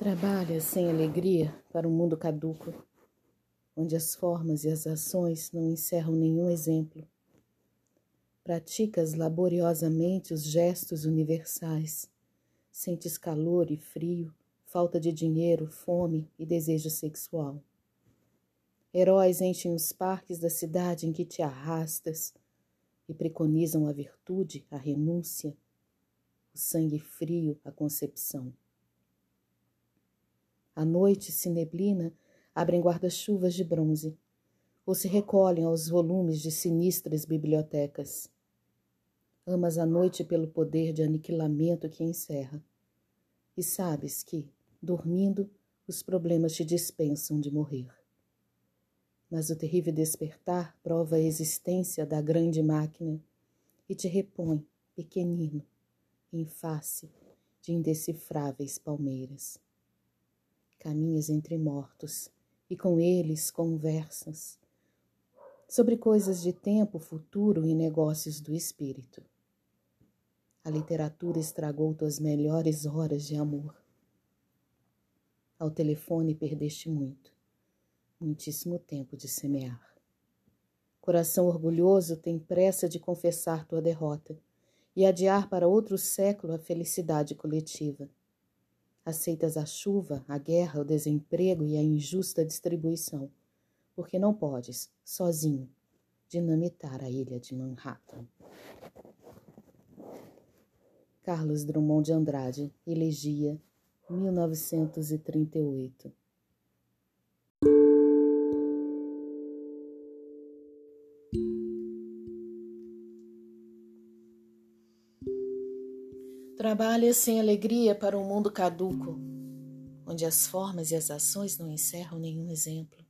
Trabalha sem alegria para um mundo caduco, onde as formas e as ações não encerram nenhum exemplo. Praticas laboriosamente os gestos universais. Sentes calor e frio, falta de dinheiro, fome e desejo sexual. Heróis enchem os parques da cidade em que te arrastas e preconizam a virtude, a renúncia, o sangue frio, a concepção. À noite se neblina, abrem guarda-chuvas de bronze, ou se recolhem aos volumes de sinistras bibliotecas. Amas a noite pelo poder de aniquilamento que encerra, e sabes que, dormindo, os problemas te dispensam de morrer. Mas o terrível despertar prova a existência da grande máquina e te repõe, pequenino, em face de indecifráveis palmeiras caminhas entre mortos e com eles conversas sobre coisas de tempo futuro e negócios do espírito. A literatura estragou tuas melhores horas de amor. Ao telefone perdeste muito, muitíssimo tempo de semear. Coração orgulhoso tem pressa de confessar tua derrota e adiar para outro século a felicidade coletiva Aceitas a chuva, a guerra, o desemprego e a injusta distribuição, porque não podes, sozinho, dinamitar a ilha de Manhattan. Carlos Drummond de Andrade, Elegia, 1938 Trabalha sem alegria para um mundo caduco, onde as formas e as ações não encerram nenhum exemplo.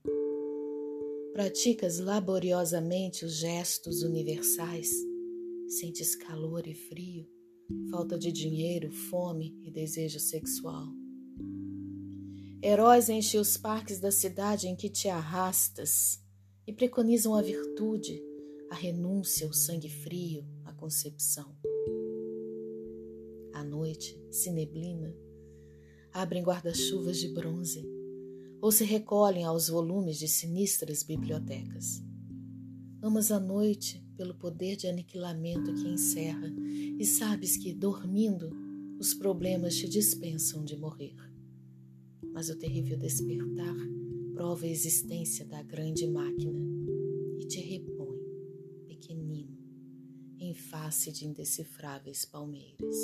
Praticas laboriosamente os gestos universais, sentes calor e frio, falta de dinheiro, fome e desejo sexual. Heróis enchem os parques da cidade em que te arrastas e preconizam a virtude, a renúncia, o sangue frio, a concepção se neblina, abrem guarda-chuvas de bronze ou se recolhem aos volumes de sinistras bibliotecas. Amas a noite pelo poder de aniquilamento que encerra e sabes que, dormindo, os problemas te dispensam de morrer. Mas o terrível despertar prova a existência da grande máquina e te repõe, pequenino, em face de indecifráveis palmeiras.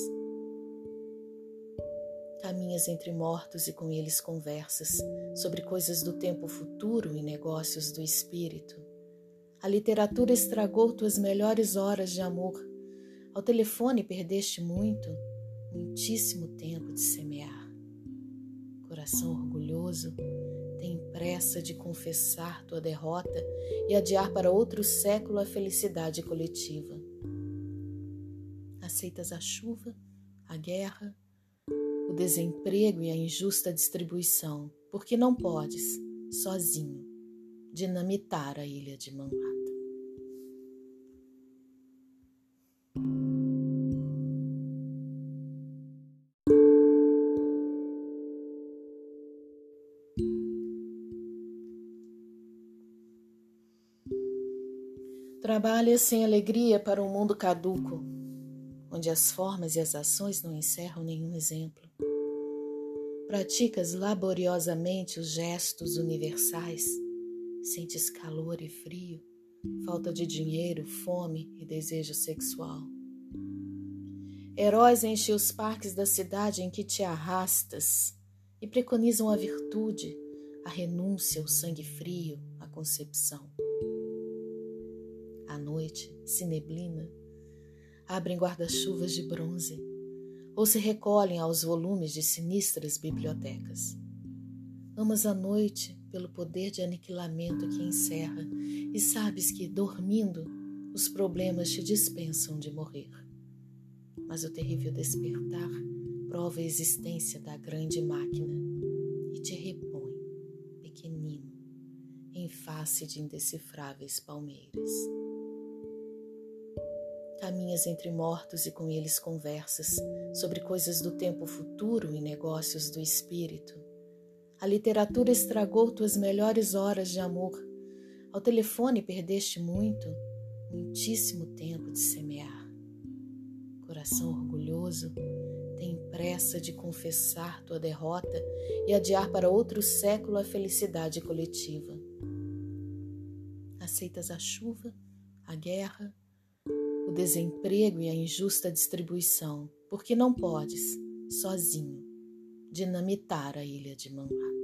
Caminhas entre mortos e com eles conversas sobre coisas do tempo futuro e negócios do espírito. A literatura estragou tuas melhores horas de amor. Ao telefone perdeste muito, muitíssimo tempo de semear. Coração orgulhoso tem pressa de confessar tua derrota e adiar para outro século a felicidade coletiva. Aceitas a chuva, a guerra, o desemprego e a injusta distribuição, porque não podes, sozinho, dinamitar a ilha de Manhattan. Trabalha sem alegria para um mundo caduco, onde as formas e as ações não encerram nenhum exemplo. Praticas laboriosamente os gestos universais, sentes calor e frio, falta de dinheiro, fome e desejo sexual. Heróis enchem os parques da cidade em que te arrastas e preconizam a virtude, a renúncia, o sangue frio, a concepção. À noite, se neblina, abrem guarda-chuvas de bronze ou se recolhem aos volumes de sinistras bibliotecas. Amas a noite pelo poder de aniquilamento que encerra e sabes que, dormindo, os problemas te dispensam de morrer. Mas o terrível despertar prova a existência da grande máquina e te repõe, pequenino, em face de indecifráveis palmeiras. Caminhas entre mortos e com eles conversas sobre coisas do tempo futuro e negócios do espírito. A literatura estragou tuas melhores horas de amor. Ao telefone perdeste muito, muitíssimo tempo de semear. Coração orgulhoso, tem pressa de confessar tua derrota e adiar para outro século a felicidade coletiva. Aceitas a chuva, a guerra, o desemprego e a injusta distribuição, porque não podes, sozinho, dinamitar a ilha de Manhattan.